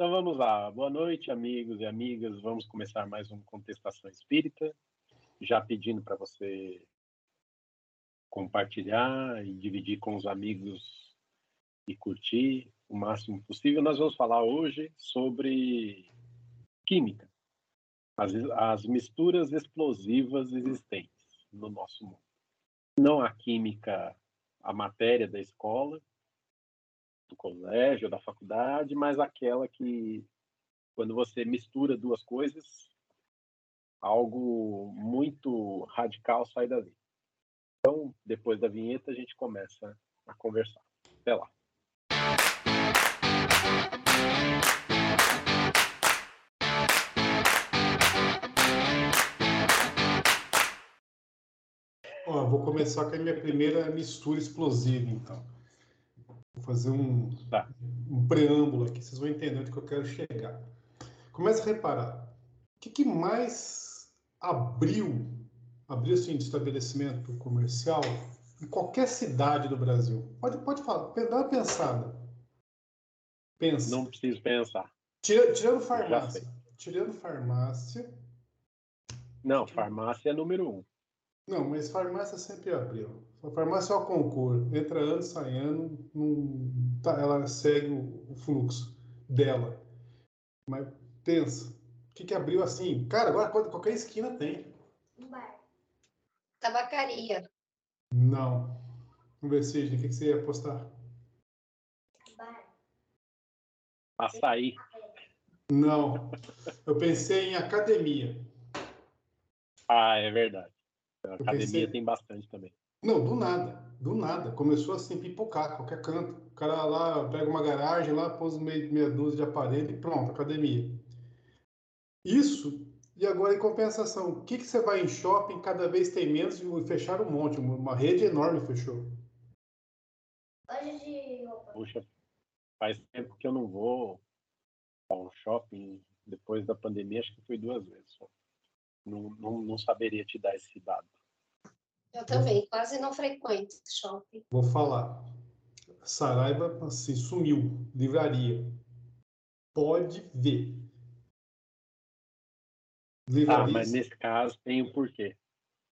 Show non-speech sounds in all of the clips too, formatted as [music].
Então vamos lá. Boa noite, amigos e amigas. Vamos começar mais um Contestação Espírita. Já pedindo para você compartilhar e dividir com os amigos e curtir o máximo possível. Nós vamos falar hoje sobre química, as, as misturas explosivas existentes no nosso mundo. Não a química, a matéria da escola, do colégio, da faculdade, mas aquela que, quando você mistura duas coisas, algo muito radical sai dali. Então, depois da vinheta, a gente começa a conversar. Até lá. Ó, vou começar com a minha primeira mistura explosiva, então. Vou fazer um, tá. um preâmbulo aqui, vocês vão entender onde que eu quero chegar. Comece a reparar. O que, que mais abriu, abriu assim, de estabelecimento comercial em qualquer cidade do Brasil? Pode, pode falar, dá uma pensada. Pensa. Não preciso pensar. Tira, tirando farmácia. Tirando farmácia. Não, farmácia é número um. Não, mas farmácia sempre abriu. A farmácia é o concurso. Entra ano, sai ano, não, tá, ela segue o, o, fluxo dela. Mas pensa, o que, que abriu assim? Cara, agora qualquer esquina tem. Um bar. Tabacaria. Não. Vamos ver, Sidney, o que, que você ia apostar? Bar. Açaí. Não. Eu pensei em academia. Ah, é verdade. A academia pensei... tem bastante também. Não, do nada, do nada. Começou assim, pipocar, qualquer canto. O cara lá pega uma garagem, lá pôs meia, meia dúzia de aparelho e pronto, academia. Isso, e agora em compensação, o que, que você vai em shopping, cada vez tem menos e fecharam um monte, uma rede enorme fechou. Loja de roupa. Puxa, faz tempo que eu não vou ao shopping, depois da pandemia, acho que foi duas vezes só não, não, não saberia te dar esse dado. Eu também, quase não frequento shopping. Vou falar. Saraiva assim, sumiu. Livraria. Pode ver. Livraria. Ah, mas nesse caso tem um porquê.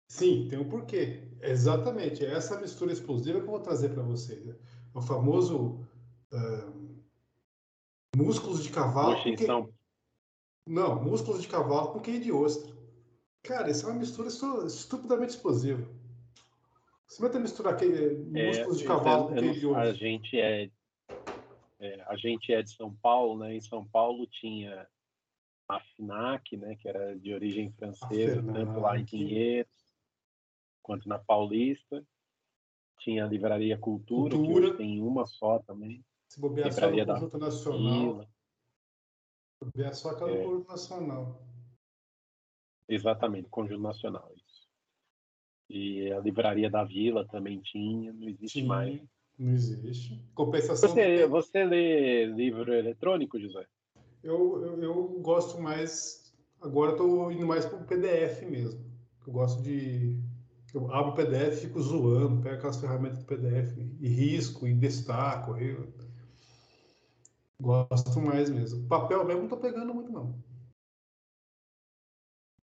Sim, tem um porquê. Exatamente. É essa mistura explosiva que eu vou trazer para vocês. Né? O famoso uh, músculos de cavalo. Que... Não, músculos de cavalo com quem de ostra. Cara, isso é uma mistura estupidamente explosiva. Você vai ter misturar aquele é, músculos de cavalo com aquele de A gente é, é, a gente é de São Paulo, né? Em São Paulo tinha a FINAC, né? Que era de origem francesa, tanto lá em Pinheiros quanto na Paulista. Tinha a Livraria Cultura, Cultura. que tem uma só também. Se bobear só no Conjunto Nacional. Se bobear só aquela é. Conjunto Nacional. Exatamente, Conjunto Nacional. E a Livraria da Vila também tinha, não existe Sim, mais. Não existe. Compensação. Você, você lê livro eletrônico, José? Eu, eu, eu gosto mais. Agora estou indo mais para o PDF mesmo. Eu gosto de. Eu abro o PDF, fico zoando, pego aquelas ferramentas do PDF e risco e destaco. Eu gosto mais mesmo. Papel mesmo não estou pegando muito, não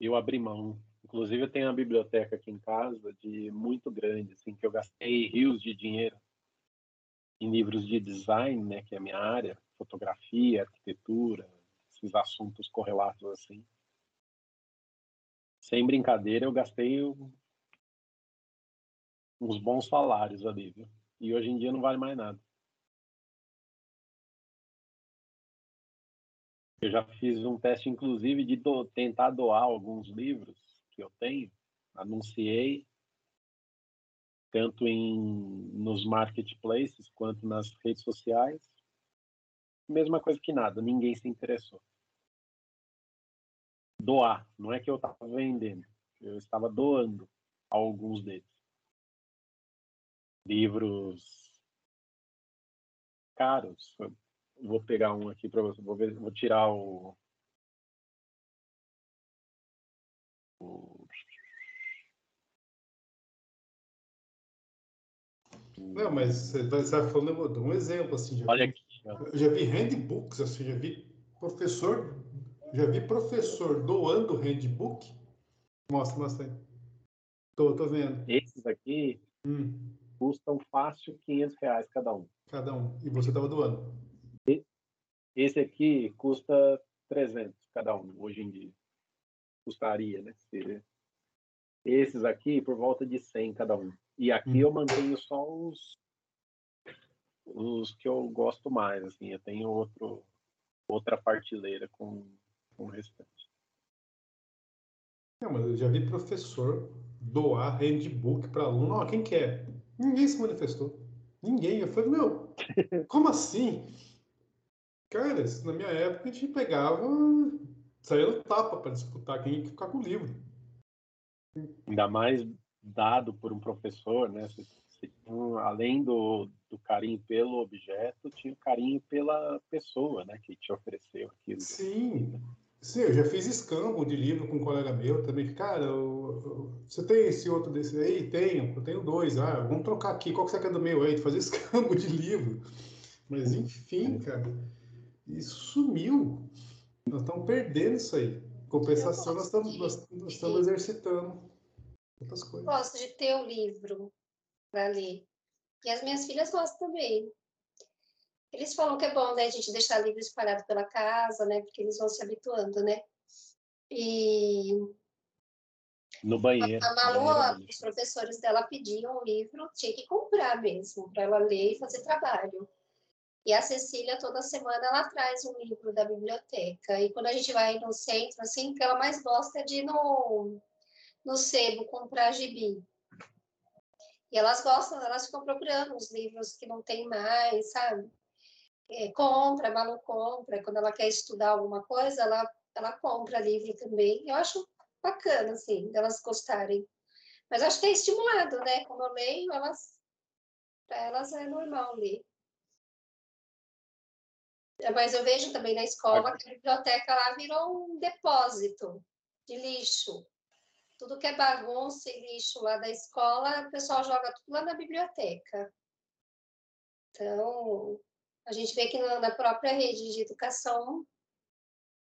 eu abri mão. Inclusive, eu tenho uma biblioteca aqui em casa de muito grande, assim, que eu gastei rios de dinheiro em livros de design, né, que é a minha área, fotografia, arquitetura, esses assuntos correlatos assim. Sem brincadeira, eu gastei uns bons salários ali, viu? E hoje em dia não vale mais nada. Eu já fiz um teste, inclusive, de do, tentar doar alguns livros eu tenho. Anunciei tanto em nos marketplaces quanto nas redes sociais. Mesma coisa que nada, ninguém se interessou. Doar, não é que eu estava vendendo, eu estava doando alguns deles. Livros caros, Vou pegar um aqui para você. Vou, ver, vou tirar o, Não, mas você está tá falando de um exemplo, assim. Olha vi, aqui. Eu já vi handbooks, assim, já vi Professor, já vi professor doando handbook? Mostra, mostra aí. Tô, tô vendo. Esses aqui hum. custam fácil 500 reais cada um. Cada um. E você estava doando? Esse aqui custa 300 cada um, hoje em dia. Custaria, né? Esses aqui, por volta de 100 cada um. E aqui hum. eu mantenho só os, os que eu gosto mais, assim. Eu tenho outro, outra partilheira com, com o restante. Não, mas eu já vi professor doar handbook para aluno. Ó, quem quer? Ninguém se manifestou. Ninguém. Eu falei, meu, [laughs] como assim? Cara, na minha época a gente pegava, saía no tapa para disputar quem ia ficar com o livro. Ainda mais dado por um professor, né? além do, do carinho pelo objeto, tinha o carinho pela pessoa, né? Que te ofereceu aquilo. Sim, sim, eu já fiz escambo de livro com um colega meu também. Cara, eu, eu, você tem esse outro desse aí? Tenho, eu tenho dois. Ah, vamos trocar aqui. Qual que você quer do meu aí? De fazer escambo de livro. Mas enfim, cara, isso sumiu. Nós estamos perdendo isso aí. Compensação, nós estamos, nós, nós estamos exercitando outras coisas. Gosto de ter o livro para ler. E as minhas filhas gostam também. Eles falam que é bom, né, a gente deixar livro espalhado pela casa, né, porque eles vão se habituando, né. E no banheiro. A Malu, os professores dela pediam o livro, tinha que comprar mesmo, para ela ler e fazer trabalho. E a Cecília, toda semana, ela traz um livro da biblioteca. E quando a gente vai no centro, assim, que ela mais gosta é de ir no, no sebo comprar gibi. E elas gostam, elas ficam procurando os livros que não tem mais, sabe? É, compra, Malu compra. Quando ela quer estudar alguma coisa, ela, ela compra livro também. Eu acho bacana, assim, delas gostarem. Mas acho que é estimulado, né? Como eu leio, elas, para elas é normal ler. Mas eu vejo também na escola que a biblioteca lá virou um depósito de lixo. Tudo que é bagunça e lixo lá da escola, o pessoal joga tudo lá na biblioteca. Então, a gente vê que na própria rede de educação, o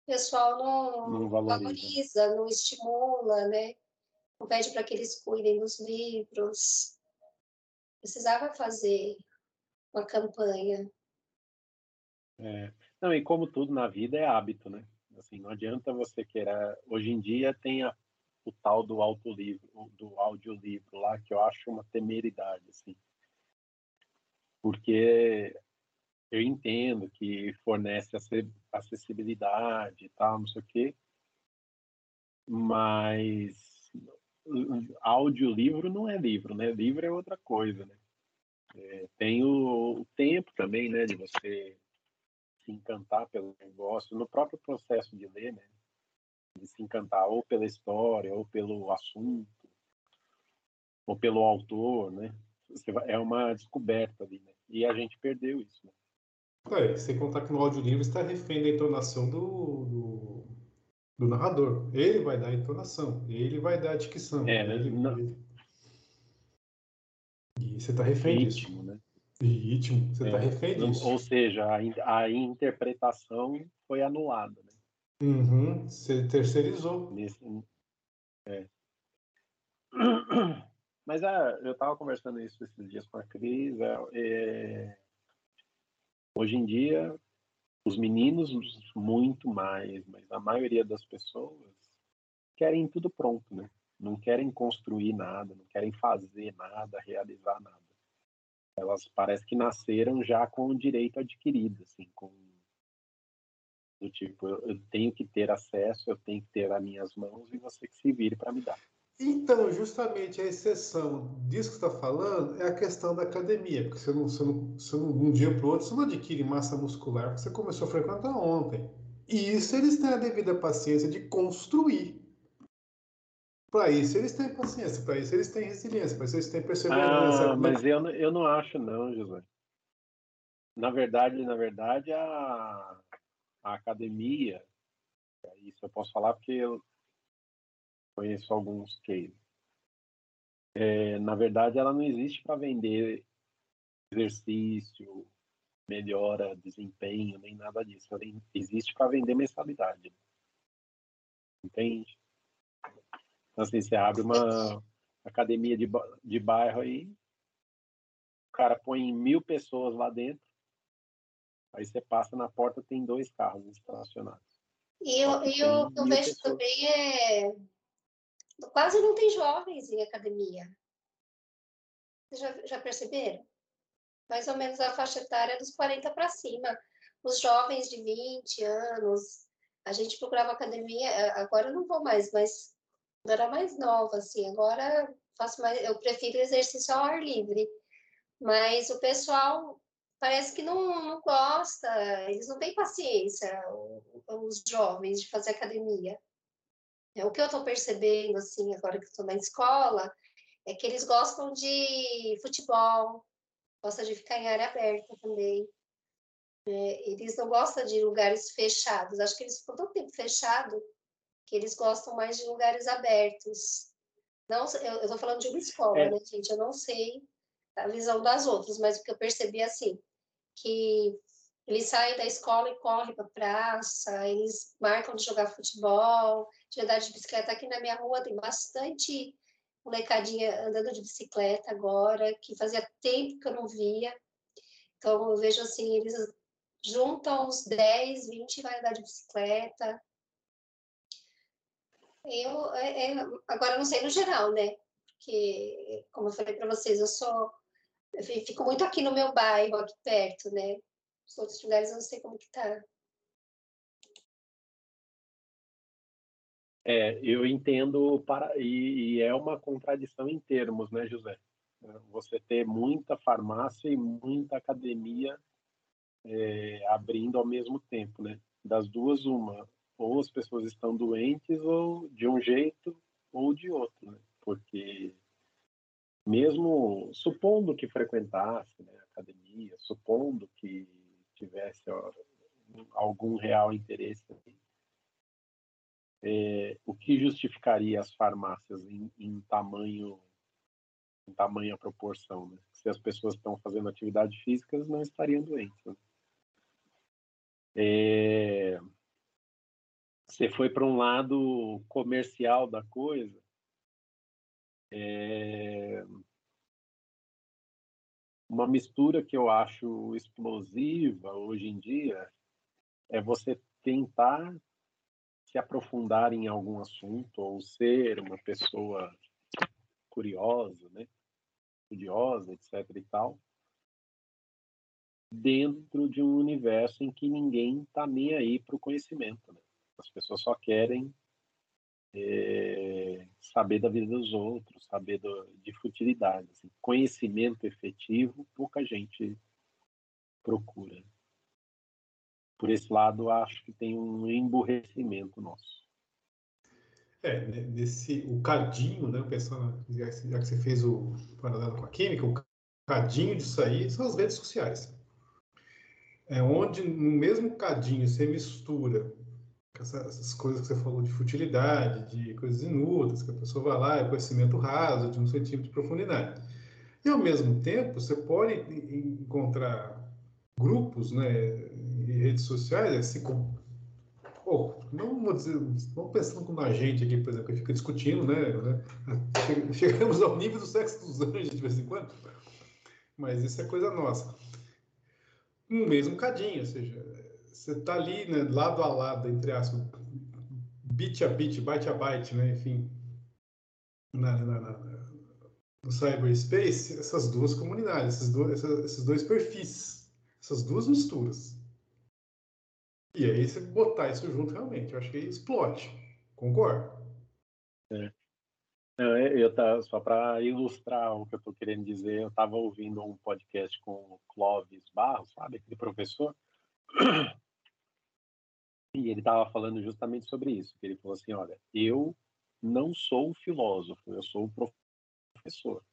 pessoal não, não valoriza. valoriza, não estimula, né? Não pede para que eles cuidem dos livros. Precisava fazer uma campanha. É. Não, e como tudo na vida é hábito, né? Assim, não adianta você querer. Hoje em dia tem a, o tal do autolivro, do audiolivro lá, que eu acho uma temeridade, assim. Porque eu entendo que fornece acessibilidade e tal, não sei o quê, mas audiolivro não é livro, né? Livro é outra coisa, né? É, tem o, o tempo também, né, de você se encantar pelo negócio, no próprio processo de ler, né? De se encantar ou pela história, ou pelo assunto, ou pelo autor, né? É uma descoberta ali, né? E a gente perdeu isso, né? É, sem contar que no audiolivro está refém da entonação do, do, do, narrador. Ele vai dar a entonação, ele vai dar a dicção. É? Ele, Não. Ele... E você está refém disso. Ritmo, você está é, refém disso. Ou seja, a, a, interpretação foi anulada. Né? Uhum, você terceirizou. Nesse, é. [clears throat] Mas é, eu estava conversando isso esses dias com a Cris. É, é, hoje em dia, os meninos muito mais, mas a maioria das pessoas querem tudo pronto, né? Não querem construir nada, não querem fazer nada, realizar nada elas parece que nasceram já com o direito adquirido, assim, com do tipo, eu, eu, tenho que ter acesso, eu tenho que ter as minhas mãos e você que se vire para me dar. Então, justamente a exceção disso que está falando é a questão da academia, porque você não, você não, você não um dia para o outro você não adquire massa muscular porque você começou a frequentar ontem. E isso eles têm a devida paciência de construir. Para isso eles têm paciência, para isso eles têm resiliência, para isso eles têm perseverança. Ah, mas eu, eu não acho não, José. Na verdade, na verdade, a, a academia, isso eu posso falar porque eu conheço alguns cases. É, na verdade, ela não existe para vender exercício, melhora desempenho, nem nada disso. Existe para vender mensalidade. Entende? Então, assim, você abre uma academia de, de bairro aí, o cara põe mil pessoas lá dentro, aí você passa na porta, tem dois carros estacionados. E eu, eu, eu vejo pessoas. também é. Quase não tem jovens em academia. Vocês já, já perceberam? Mais ou menos a faixa etária dos 40 para cima. Os jovens de 20 anos, a gente procurava academia, é, agora eu não vou mais, mas era mais nova, assim, agora faço mais, eu prefiro exercício ao ar livre. Mas o pessoal parece que não, não gosta, eles não têm paciência, os jovens, de fazer academia. É, o que eu estou percebendo, assim, agora que estou na escola, é que eles gostam de futebol, gostam de ficar em área aberta também. É, eles não gostam de lugares fechados. Acho que eles ficam tanto tempo fechado que eles gostam mais de lugares abertos. Não, eu estou falando de uma escola, é. né, gente? Eu não sei a visão das outras, mas o que eu percebi é assim, que eles saem da escola e correm para a praça, eles marcam de jogar futebol, de andar de bicicleta. Aqui na minha rua tem bastante molecadinha andando de bicicleta agora, que fazia tempo que eu não via. Então, eu vejo assim, eles juntam uns 10, 20 e vai andar de bicicleta. Eu, é, é, agora, não sei no geral, né? Porque, como eu falei para vocês, eu sou eu fico muito aqui no meu bairro, aqui perto, né? Os outros lugares eu não sei como que tá. É, eu entendo para e, e, é uma contradição em termos, né, José? Você ter muita farmácia e muita academia é, abrindo ao mesmo tempo, né? Das duas uma, ou as pessoas estão doentes ou de um jeito ou de outro, né? Porque mesmo supondo que frequentasse né, academia, supondo que tivesse ó, algum real interesse, é, o que justificaria as farmácias em, em tamanho em tamanha proporção, né? Se as pessoas estão fazendo atividade física, elas não estariam doentes. Né? É, você foi para um lado comercial da coisa, é uma mistura que eu acho explosiva hoje em dia é você tentar se aprofundar em algum assunto ou ser uma pessoa curiosa, né? Estudiosa, etc e tal, dentro de um universo em que ninguém está nem aí para o conhecimento. Né? As pessoas só querem é, saber da vida dos outros, saber do, de futilidade. Assim. Conhecimento efetivo, pouca gente procura. Por esse lado, acho que tem um emburrecimento nosso. É, nesse, o cadinho, né, pensando, já que você fez o paralelo com a química, o cadinho disso aí são as redes sociais. É onde no mesmo cadinho você mistura essas coisas que você falou de futilidade, de coisas inúteis, que a pessoa vai lá, é conhecimento raso, de um centímetro de profundidade. E, ao mesmo tempo, você pode encontrar grupos né, redes sociais, assim, com, oh, não vou dizer, vamos pensando como a gente aqui, por exemplo, que fica discutindo, né, né? Chegamos ao nível do sexo dos anjos de vez em quando, mas isso é coisa nossa. Um mesmo cadinho, ou seja, você está ali, né, lado a lado, entre aspas, bit a bit, byte a byte, né, enfim, na, na, na, no cyberspace, essas duas comunidades, esses dois, esses dois perfis, essas duas misturas. E aí você botar isso junto realmente, eu acho que explode. Concordo? É. Eu, tá, só para ilustrar o que eu estou querendo dizer, eu estava ouvindo um podcast com o Clóvis Barros, sabe, aquele professor, e ele estava falando justamente sobre isso. Ele falou assim: olha, eu não sou filósofo, eu sou professor.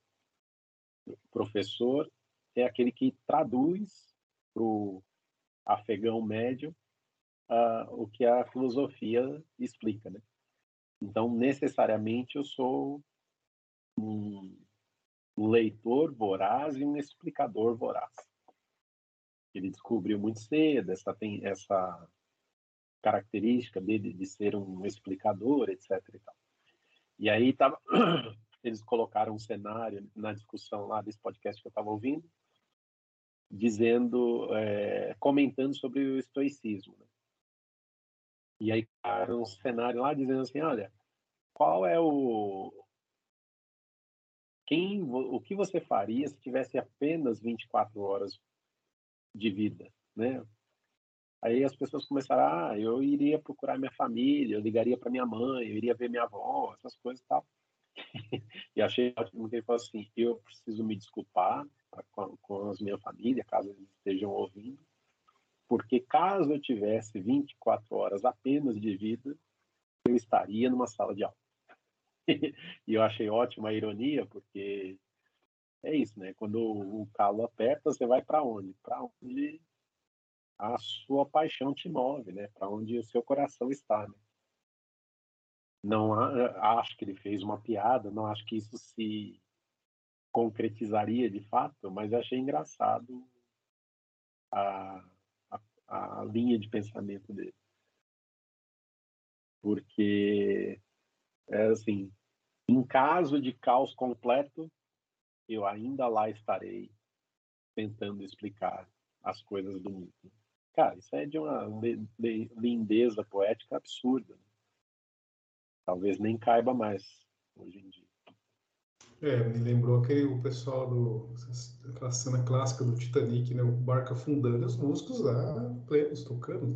O professor é aquele que traduz para o afegão médio uh, o que a filosofia explica, né? Então, necessariamente, eu sou um leitor voraz e um explicador voraz. Ele descobriu muito cedo, essa, tem essa característica dele de ser um explicador, etc. E, tal. e aí tava, [clears throat] eles colocaram um cenário na discussão lá desse podcast que eu estava ouvindo, dizendo, é, comentando sobre o estoicismo. Né? E aí um cenário lá dizendo assim, olha, qual é o quem o que você faria se tivesse apenas 24 horas de vida, né? Aí as pessoas começaram, ah, eu iria procurar minha família, eu ligaria para minha mãe, eu iria ver minha avó, essas coisas e tal. [laughs] e achei ótimo que ele falou assim, eu preciso me desculpar com, com as minha família, caso eles estejam ouvindo, porque caso eu tivesse 24 horas apenas de vida, eu estaria numa sala de aula. [laughs] e eu achei ótima a ironia, porque é isso, né? Quando o calo aperta, você vai para onde? Para onde a sua paixão te move, né? Para onde o seu coração está, né? Não acho que ele fez uma piada, não acho que isso se concretizaria de fato, mas achei engraçado a, a, a linha de pensamento dele. Porque é assim, em caso de caos completo, eu ainda lá estarei tentando explicar as coisas do mito. Cara, isso é de uma lindeza poética absurda. Né? Talvez nem caiba mais hoje em dia. É, me lembrou aquele o pessoal do aquela cena clássica do Titanic, né? O barco afundando os músicos lá plenos tocando,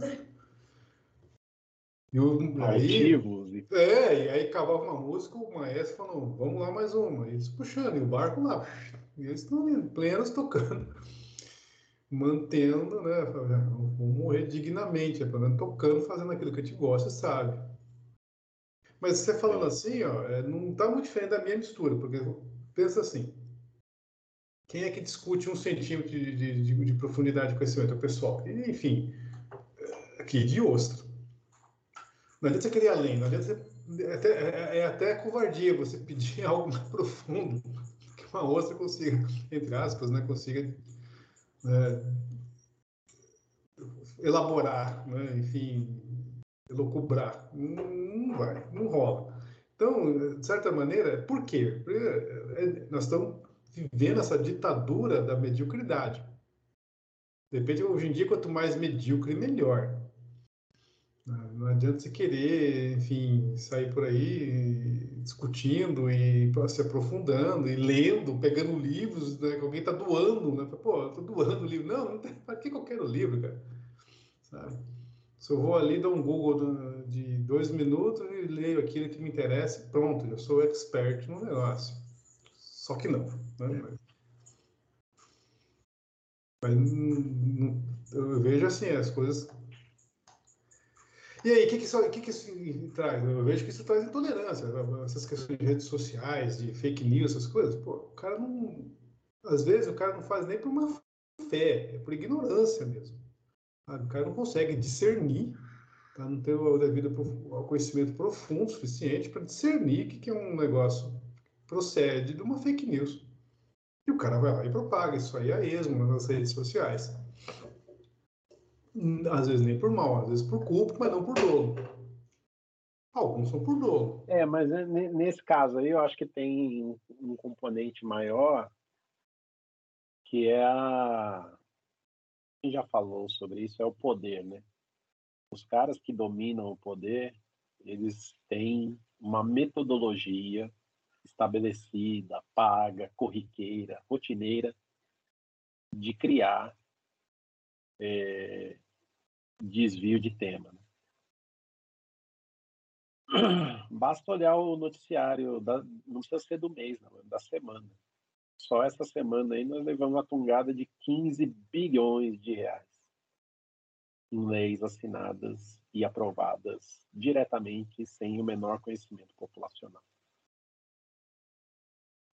né? E o, aí, é, e aí cavava uma música, o maestro falou, vamos lá mais uma. E eles puxando, e o barco lá. E eles estão ali, plenos tocando. [laughs] Mantendo, né? Vamos morrer dignamente, né, tocando, fazendo aquilo que a gente gosta, sabe? Mas você falando assim, ó, é, não está muito diferente da minha mistura, porque pensa assim, quem é que discute um centímetro de, de, de, de profundidade de conhecimento? É o pessoal. E, enfim, aqui de ostra. Não adianta você querer além, não adianta você, é, até, é, é até covardia você pedir [laughs] algo mais profundo que uma ostra consiga, entre aspas, né, consiga né, elaborar, né, enfim, elocubrar. Não, não vai, não rola. Então, de certa maneira, por quê? Porque nós estamos vivendo essa ditadura da mediocridade. De repente, hoje em dia, quanto mais medíocre, melhor. Não adianta você querer, enfim, sair por aí discutindo e se aprofundando e lendo, pegando livros né, que alguém está doando, né? Pô, estou doando o livro. Não, não tem, para que eu quero livro, cara? Sabe? Se eu vou ali, dar um Google de dois minutos e leio aquilo que me interessa, pronto, eu sou expert no negócio. Só que não, né? Mas, mas eu vejo assim, as coisas e aí, o que, que, isso, que, que isso traz? Eu vejo que isso traz intolerância, essas questões de redes sociais, de fake news, essas coisas. Pô, o cara não. Às vezes o cara não faz nem por uma fé, é por ignorância mesmo. O cara não consegue discernir, tá? não tem o devido conhecimento profundo suficiente para discernir que, que é um negócio procede de uma fake news. E o cara vai lá e propaga isso aí a esmo nas redes sociais. Às vezes nem por mal, às vezes por culpa, mas não por dolo. Alguns são por dolo. É, mas nesse caso aí eu acho que tem um componente maior que é a. Quem já falou sobre isso é o poder, né? Os caras que dominam o poder, eles têm uma metodologia estabelecida, paga, corriqueira, rotineira de criar é, desvio de tema. Né? [clears throat] Basta olhar o noticiário, da, não precisa ser do mês, não, é da semana. Só essa semana aí nós levamos uma tungada de 15 bilhões de reais em leis assinadas e aprovadas diretamente sem o menor conhecimento populacional.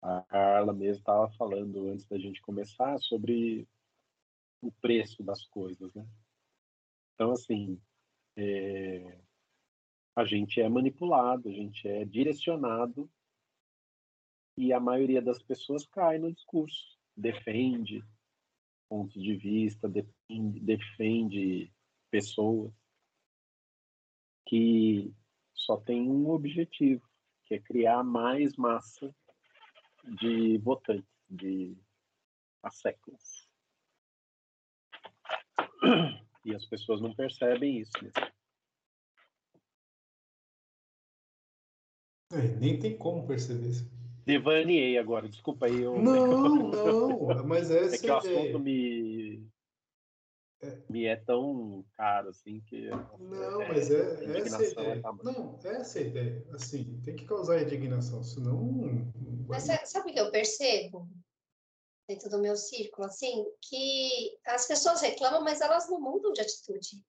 A Carla mesmo estava falando antes da gente começar sobre o preço das coisas, né? Então, assim, é, a gente é manipulado, a gente é direcionado e a maioria das pessoas cai no discurso, defende, pontos de vista, defende, defende pessoas que só tem um objetivo, que é criar mais massa de votantes, de há séculos. [clears throat] E as pessoas não percebem isso. Né? É, nem tem como perceber isso. Devaneei agora, desculpa aí. Eu... Não, [laughs] não, mas essa é que o assunto me, é. me é tão caro assim que. Não, é, mas é, é essa a ideia. É não, essa é a ideia. Assim, tem que causar indignação, senão. Mas sabe o que eu percebo? Dentro do meu círculo, assim, que as pessoas reclamam, mas elas não mudam de atitude.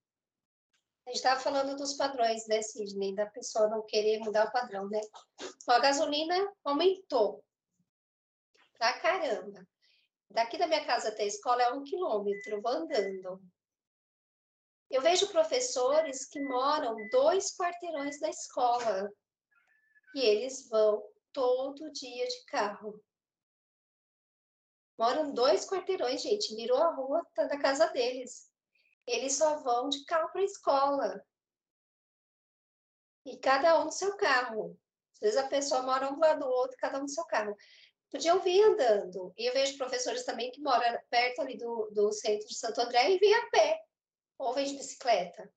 A gente estava falando dos padrões, né, Sidney? Da pessoa não querer mudar o padrão, né? A gasolina aumentou pra caramba. Daqui da minha casa até a escola é um quilômetro, vou andando. Eu vejo professores que moram dois quarteirões da escola e eles vão todo dia de carro. Moram dois quarteirões, gente, virou a rua tá da casa deles eles só vão de carro para a escola. E cada um no seu carro. Às vezes a pessoa mora um do lado do outro, cada um no seu carro. Podiam vir andando. E eu vejo professores também que moram perto ali do, do centro de Santo André e vêm a pé, ou vêm de bicicleta.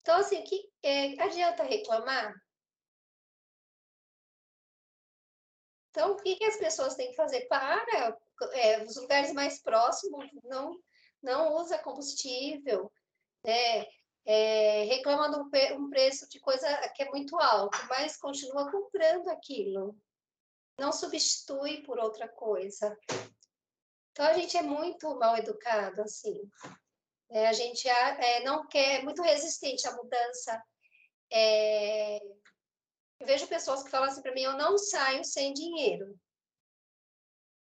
Então, assim, que, é, adianta reclamar? Então, o que, que as pessoas têm que fazer para é, os lugares mais próximos não não usa combustível, né? É, reclama de um, preço de coisa que é muito alto, mas continua comprando aquilo. Não substitui por outra coisa. Então, a gente é muito mal educado, assim. É, a gente é, não quer, é muito resistente à mudança. É, eu vejo pessoas que falam assim para mim, eu não saio sem dinheiro.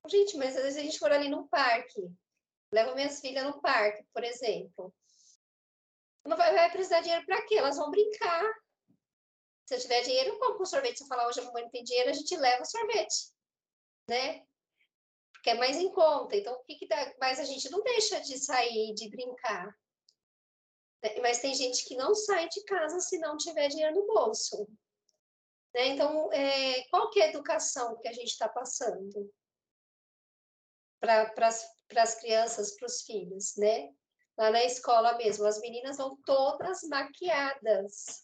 Gente, mas às vezes a gente for ali no parque, levo minhas filhas no parque, por exemplo. Não vai, vai precisar de dinheiro para quê? Elas vão brincar. Se eu tiver dinheiro, eu compro um sorvete. Se eu falar hoje a mamãe não tem dinheiro, a gente leva o sorvete, né? Porque é mais em conta. Então, o que, que dá? Mas a gente não deixa de sair, de brincar. Mas tem gente que não sai de casa se não tiver dinheiro no bolso. Né? Então, é, qual que é a educação que a gente está passando para as crianças, para os filhos, né? Lá na escola mesmo, as meninas vão todas maquiadas.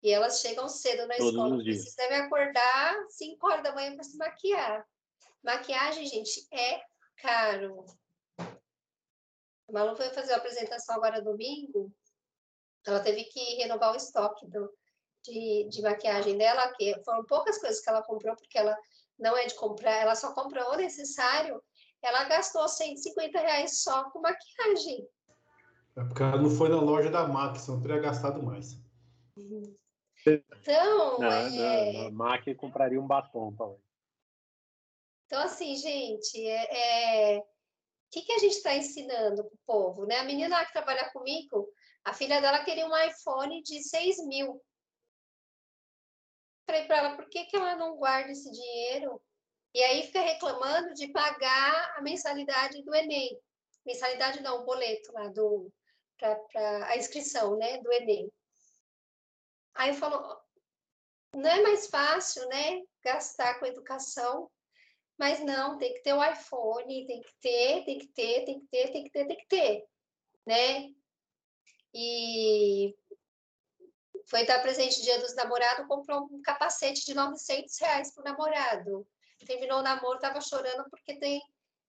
E elas chegam cedo na Todos escola, porque vocês devem acordar 5 horas da manhã para se maquiar. Maquiagem, gente, é caro. A Malu foi fazer a apresentação agora domingo. Ela teve que renovar o estoque do, de, de maquiagem dela, que foram poucas coisas que ela comprou, porque ela não é de comprar, ela só compra o necessário ela gastou 150 reais só com maquiagem. É porque ela não foi na loja da MAC, senão teria gastado mais. Então, não, é... não, a MAC compraria um batom também. Então, assim, gente, é, é... o que, que a gente está ensinando para o povo? Né? A menina que trabalha comigo, a filha dela queria um iPhone de 6 mil. Falei para ela, por que, que ela não guarda esse dinheiro e aí fica reclamando de pagar a mensalidade do Enem. Mensalidade não, o boleto lá do para a inscrição, né, do Enem. Aí eu falo, não é mais fácil, né, gastar com educação, mas não, tem que ter o iPhone, tem que ter, tem que ter, tem que ter, tem que ter, tem que ter, né? E foi dar presente dia dos namorados, comprou um capacete de 900 reais para o namorado terminou o namoro, estava chorando porque tem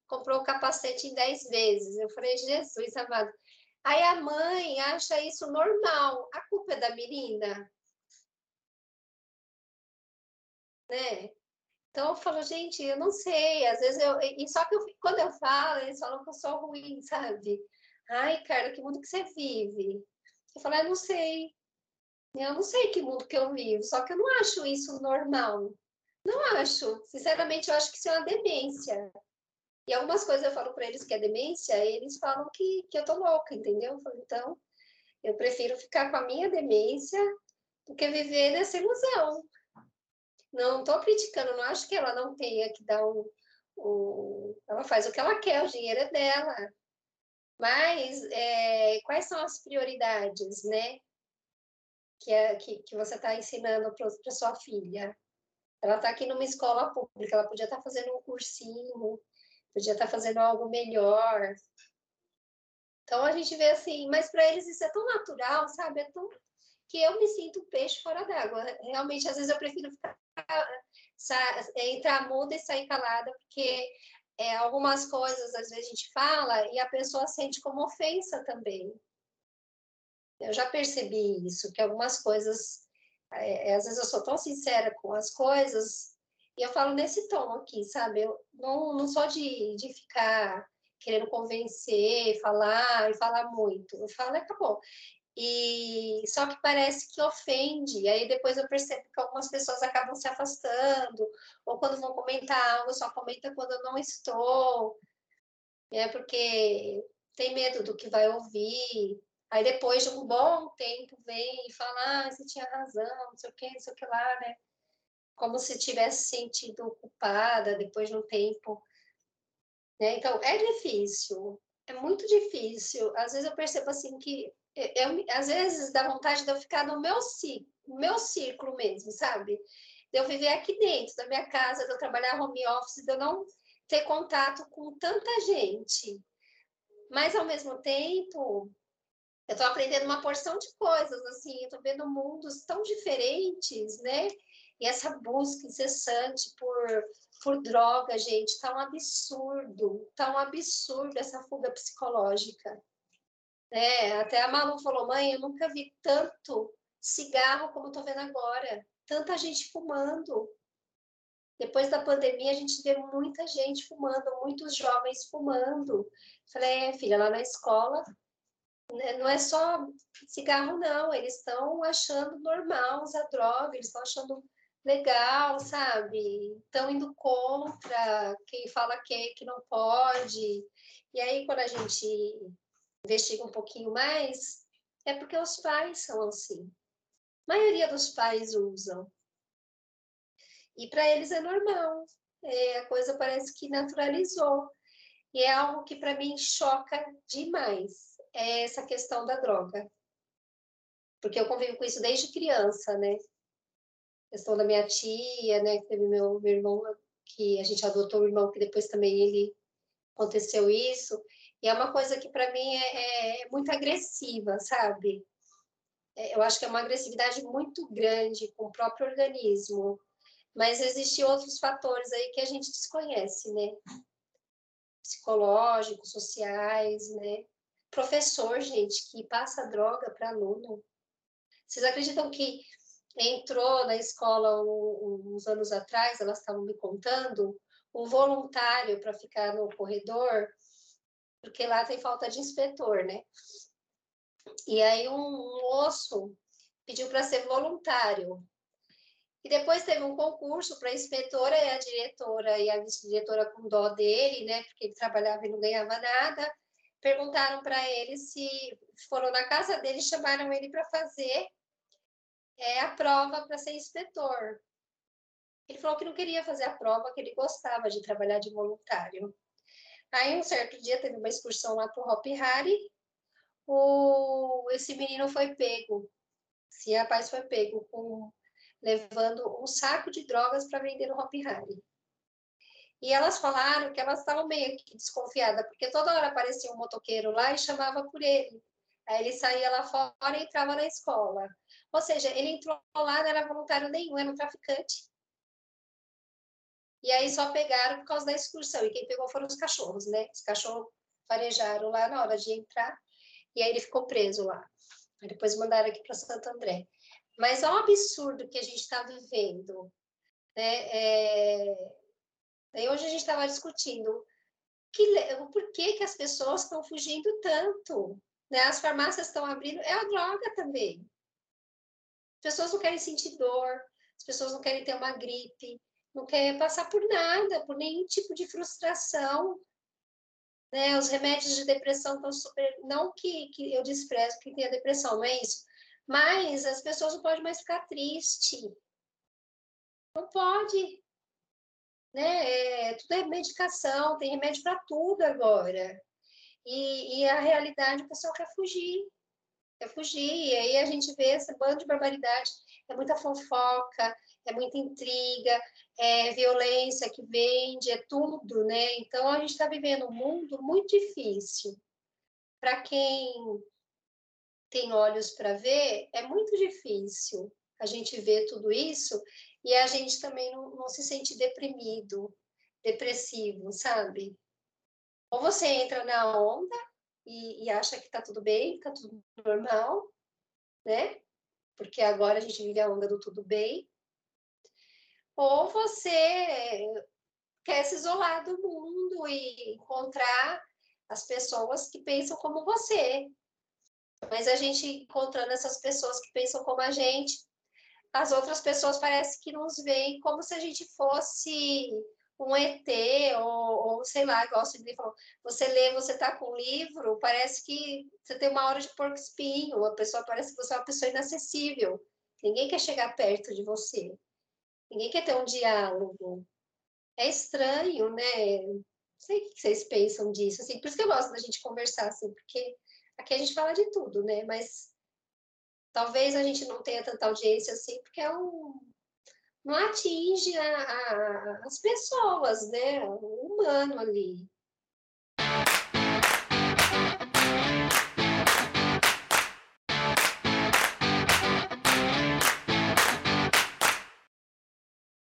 comprou o capacete em 10 vezes. Eu falei, Jesus amado. Aí a mãe acha isso normal. A culpa é da menina? Né? Então eu falo, gente, eu não sei. Às vezes eu. E só que eu, quando eu falo, eles falam que eu sou ruim, sabe? Ai, cara, que mundo que você vive? Eu falo, eu não sei. Eu não sei que mundo que eu vivo, só que eu não acho isso normal. Não acho. Sinceramente, eu acho que isso é uma demência. E algumas coisas eu falo para eles que é demência, eles falam que, que eu tô louca, entendeu? Então, eu prefiro ficar com a minha demência do que viver nessa ilusão. Não estou criticando, não acho que ela não tenha que dar O, ela faz o que ela quer, o dinheiro é dela. Mas é, quais são as prioridades, né? Que, é, que, que você está ensinando para sua filha? Ela está aqui numa escola pública, ela podia estar tá fazendo um cursinho, podia estar tá fazendo algo melhor. Então a gente vê assim, mas para eles isso é tão natural, sabe? É tão que eu me sinto peixe fora d'água. Realmente, às vezes eu prefiro ficar, é, entrar muda e sair calada, porque é, algumas coisas às vezes a gente fala e a pessoa sente como ofensa também. Eu já percebi isso, que algumas coisas, é, é, às vezes eu sou tão sincera com as coisas e eu falo nesse tom aqui, sabe? Eu não, não sou de, de ficar querendo convencer, falar e falar muito. Eu falo, acabou. E só que parece que ofende. Aí depois eu percebo que algumas pessoas acabam se afastando, ou quando vão comentar algo, só comenta quando eu não estou. É porque tem medo do que vai ouvir. Aí depois de um bom tempo vem e fala, ah, você tinha razão, não sei o que, não sei o que lá, né? Como se tivesse sentido culpada depois de um tempo. Né? Então, é difícil, é muito difícil. Às vezes eu percebo assim que eu, às vezes dá vontade de eu ficar no meu ciclo, meu círculo mesmo, sabe? De eu viver aqui dentro da minha casa, de eu trabalhar home office, de eu não ter contato com tanta gente. Mas, ao mesmo tempo, eu estou aprendendo uma porção de coisas, assim, eu estou vendo mundos tão diferentes, né? E essa busca incessante por, por droga, gente, está um absurdo, está um absurdo essa fuga psicológica. É, até a Malu falou, mãe, eu nunca vi tanto cigarro como estou vendo agora. Tanta gente fumando. Depois da pandemia, a gente vê muita gente fumando, muitos jovens fumando. Falei, é, filha, lá na escola, né, não é só cigarro, não. Eles estão achando normal usar droga, eles estão achando legal, sabe? Estão indo contra quem fala que, que não pode. E aí, quando a gente investiga um pouquinho mais, é porque os pais são assim. A maioria dos pais usam. E para eles é normal. É, a coisa parece que naturalizou. E é algo que para mim choca demais. É essa questão da droga. Porque eu convivo com isso desde criança, né? A questão da minha tia, né? Que teve meu, meu irmão, que a gente adotou o irmão, que depois também ele aconteceu isso. E é uma coisa que para mim é, é, muito agressiva, sabe? É, eu acho que é uma agressividade muito grande com o próprio organismo. Mas existem outros fatores aí que a gente desconhece, né? Psicológicos, sociais, né? Professor, gente, que passa droga para aluno. Vocês acreditam que entrou na escola uns anos atrás, elas estavam me contando, um voluntário para ficar no corredor porque lá tem falta de inspetor, né? E aí um, moço pediu para ser voluntário. E depois teve um concurso para a inspetora e a diretora e a vice-diretora com dó dele, né? Porque ele trabalhava e não ganhava nada. Perguntaram para ele se foram na casa dele, chamaram ele para fazer é, a prova para ser inspetor. Ele falou que não queria fazer a prova, que ele gostava de trabalhar de voluntário. Aí, um certo dia, teve uma excursão lá para o Hop Harry, o, esse menino foi pego, esse rapaz foi pego com, levando um saco de drogas para vender no Hop Harry. E elas falaram que elas estavam meio desconfiadas, porque toda hora aparecia um motoqueiro lá e chamava por ele. Aí ele saía lá fora e entrava na escola. Ou seja, ele entrou lá, não era voluntário nenhum, era um traficante. E aí só pegaram por causa da excursão. E quem pegou foram os cachorros, né? Os cachorros farejaram lá na hora de entrar. E aí ele ficou preso lá. Aí depois mandaram aqui para Santo André. Mas é um absurdo que a gente está vivendo. Né? É... Daí hoje a gente estava discutindo que, o porquê que as pessoas estão fugindo tanto. Né? As farmácias estão abrindo, é a droga também. As pessoas não querem sentir dor, as pessoas não querem ter uma gripe, não quer passar por nada, por nenhum tipo de frustração. Né? Os remédios de depressão estão super. Não que, que eu desprezo quem tem depressão, não é isso. Mas as pessoas não podem mais ficar tristes. Não pode. Né? É, tudo é medicação, tem remédio para tudo agora. E, e, a realidade, o pessoal quer fugir, quer fugir. E aí a gente vê esse bando de barbaridade, é muita fofoca, é muita intriga, é violência que vende, é tudo, né? Então a gente está vivendo um mundo muito difícil. Para quem tem olhos para ver, é muito difícil a gente ver tudo isso e a gente também não, não se sente deprimido, depressivo, sabe? Ou você entra na onda e, e acha que está tudo bem, está tudo normal, né? Porque agora a gente vive a onda do tudo bem. Ou você quer se isolar do mundo e encontrar as pessoas que pensam como você. Mas a gente encontrando essas pessoas que pensam como a gente, as outras pessoas parecem que nos veem como se a gente fosse um ET, ou, ou sei lá, igual você falou, você lê, você tá com um livro, parece que você tem uma hora de porco espinho, a pessoa parece que você é uma pessoa inacessível. Ninguém quer chegar perto de você. Ninguém quer ter um diálogo. É estranho, né? Não sei o que vocês pensam disso, assim, por isso que eu gosto da gente conversar, assim, porque aqui a gente fala de tudo, né? Mas talvez a gente não tenha tanta audiência assim, porque é um, não atinge a, a, as pessoas, né? O humano ali.